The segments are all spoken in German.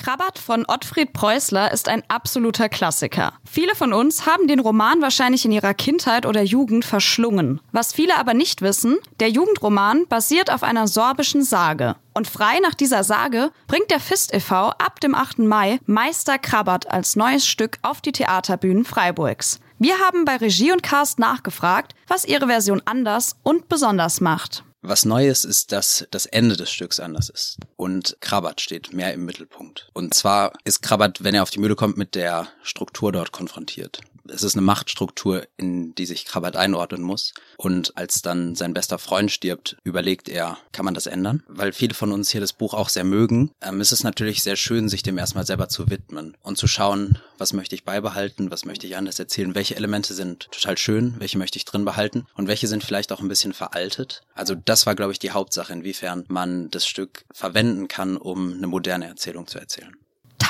Krabat von Ottfried Preußler ist ein absoluter Klassiker. Viele von uns haben den Roman wahrscheinlich in ihrer Kindheit oder Jugend verschlungen. Was viele aber nicht wissen, der Jugendroman basiert auf einer sorbischen Sage. Und frei nach dieser Sage bringt der FIST e.V. ab dem 8. Mai Meister Krabat als neues Stück auf die Theaterbühnen Freiburgs. Wir haben bei Regie und Cast nachgefragt, was ihre Version anders und besonders macht. Was Neues ist, dass das Ende des Stücks anders ist. Und Krabat steht mehr im Mittelpunkt. Und zwar ist Krabat, wenn er auf die Mühle kommt, mit der Struktur dort konfrontiert es ist eine Machtstruktur, in die sich Krabat einordnen muss. Und als dann sein bester Freund stirbt, überlegt er, kann man das ändern? Weil viele von uns hier das Buch auch sehr mögen, ähm, ist es natürlich sehr schön, sich dem erstmal selber zu widmen und zu schauen, was möchte ich beibehalten, was möchte ich anders erzählen, welche Elemente sind total schön, welche möchte ich drin behalten und welche sind vielleicht auch ein bisschen veraltet. Also das war, glaube ich, die Hauptsache, inwiefern man das Stück verwenden kann, um eine moderne Erzählung zu erzählen.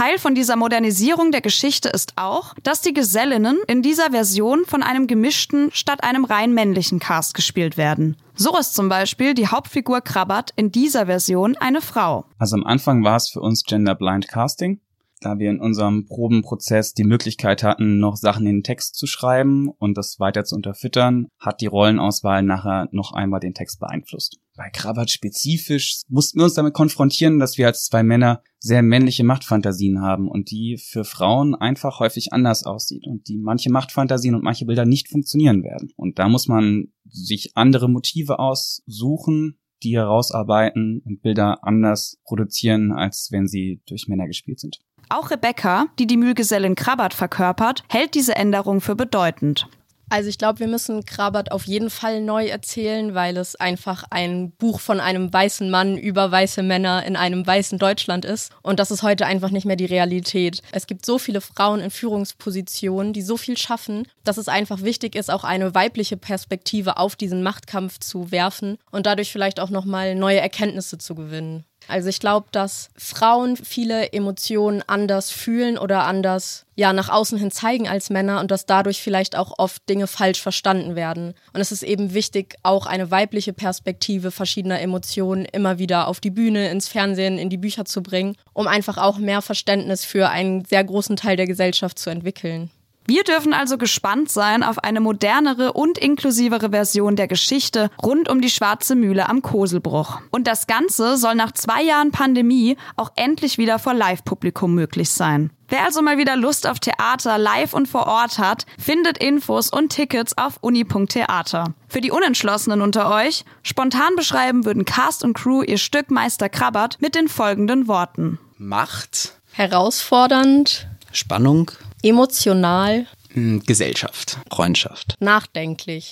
Teil von dieser Modernisierung der Geschichte ist auch, dass die Gesellinnen in dieser Version von einem gemischten statt einem rein männlichen Cast gespielt werden. So ist zum Beispiel die Hauptfigur Krabat in dieser Version eine Frau. Also am Anfang war es für uns Gender Blind Casting da wir in unserem Probenprozess die Möglichkeit hatten, noch Sachen in den Text zu schreiben und das weiter zu unterfüttern, hat die Rollenauswahl nachher noch einmal den Text beeinflusst. Bei Krabat spezifisch mussten wir uns damit konfrontieren, dass wir als zwei Männer sehr männliche Machtfantasien haben und die für Frauen einfach häufig anders aussieht und die manche Machtfantasien und manche Bilder nicht funktionieren werden. Und da muss man sich andere Motive aussuchen, die herausarbeiten und Bilder anders produzieren, als wenn sie durch Männer gespielt sind. Auch Rebecca, die die Mühlgesellin Krabat verkörpert, hält diese Änderung für bedeutend. Also ich glaube, wir müssen Krabat auf jeden Fall neu erzählen, weil es einfach ein Buch von einem weißen Mann über weiße Männer in einem weißen Deutschland ist. Und das ist heute einfach nicht mehr die Realität. Es gibt so viele Frauen in Führungspositionen, die so viel schaffen, dass es einfach wichtig ist, auch eine weibliche Perspektive auf diesen Machtkampf zu werfen und dadurch vielleicht auch nochmal neue Erkenntnisse zu gewinnen. Also ich glaube, dass Frauen viele Emotionen anders fühlen oder anders ja nach außen hin zeigen als Männer und dass dadurch vielleicht auch oft Dinge falsch verstanden werden. Und es ist eben wichtig, auch eine weibliche Perspektive verschiedener Emotionen immer wieder auf die Bühne, ins Fernsehen, in die Bücher zu bringen, um einfach auch mehr Verständnis für einen sehr großen Teil der Gesellschaft zu entwickeln. Wir dürfen also gespannt sein auf eine modernere und inklusivere Version der Geschichte rund um die Schwarze Mühle am Koselbruch. Und das Ganze soll nach zwei Jahren Pandemie auch endlich wieder vor Live-Publikum möglich sein. Wer also mal wieder Lust auf Theater live und vor Ort hat, findet Infos und Tickets auf uni.theater. Für die Unentschlossenen unter euch, spontan beschreiben würden Cast und Crew ihr Stück Meister Krabbert mit den folgenden Worten. Macht. Herausfordernd. Spannung. Emotional. Hm, Gesellschaft. Freundschaft. Nachdenklich.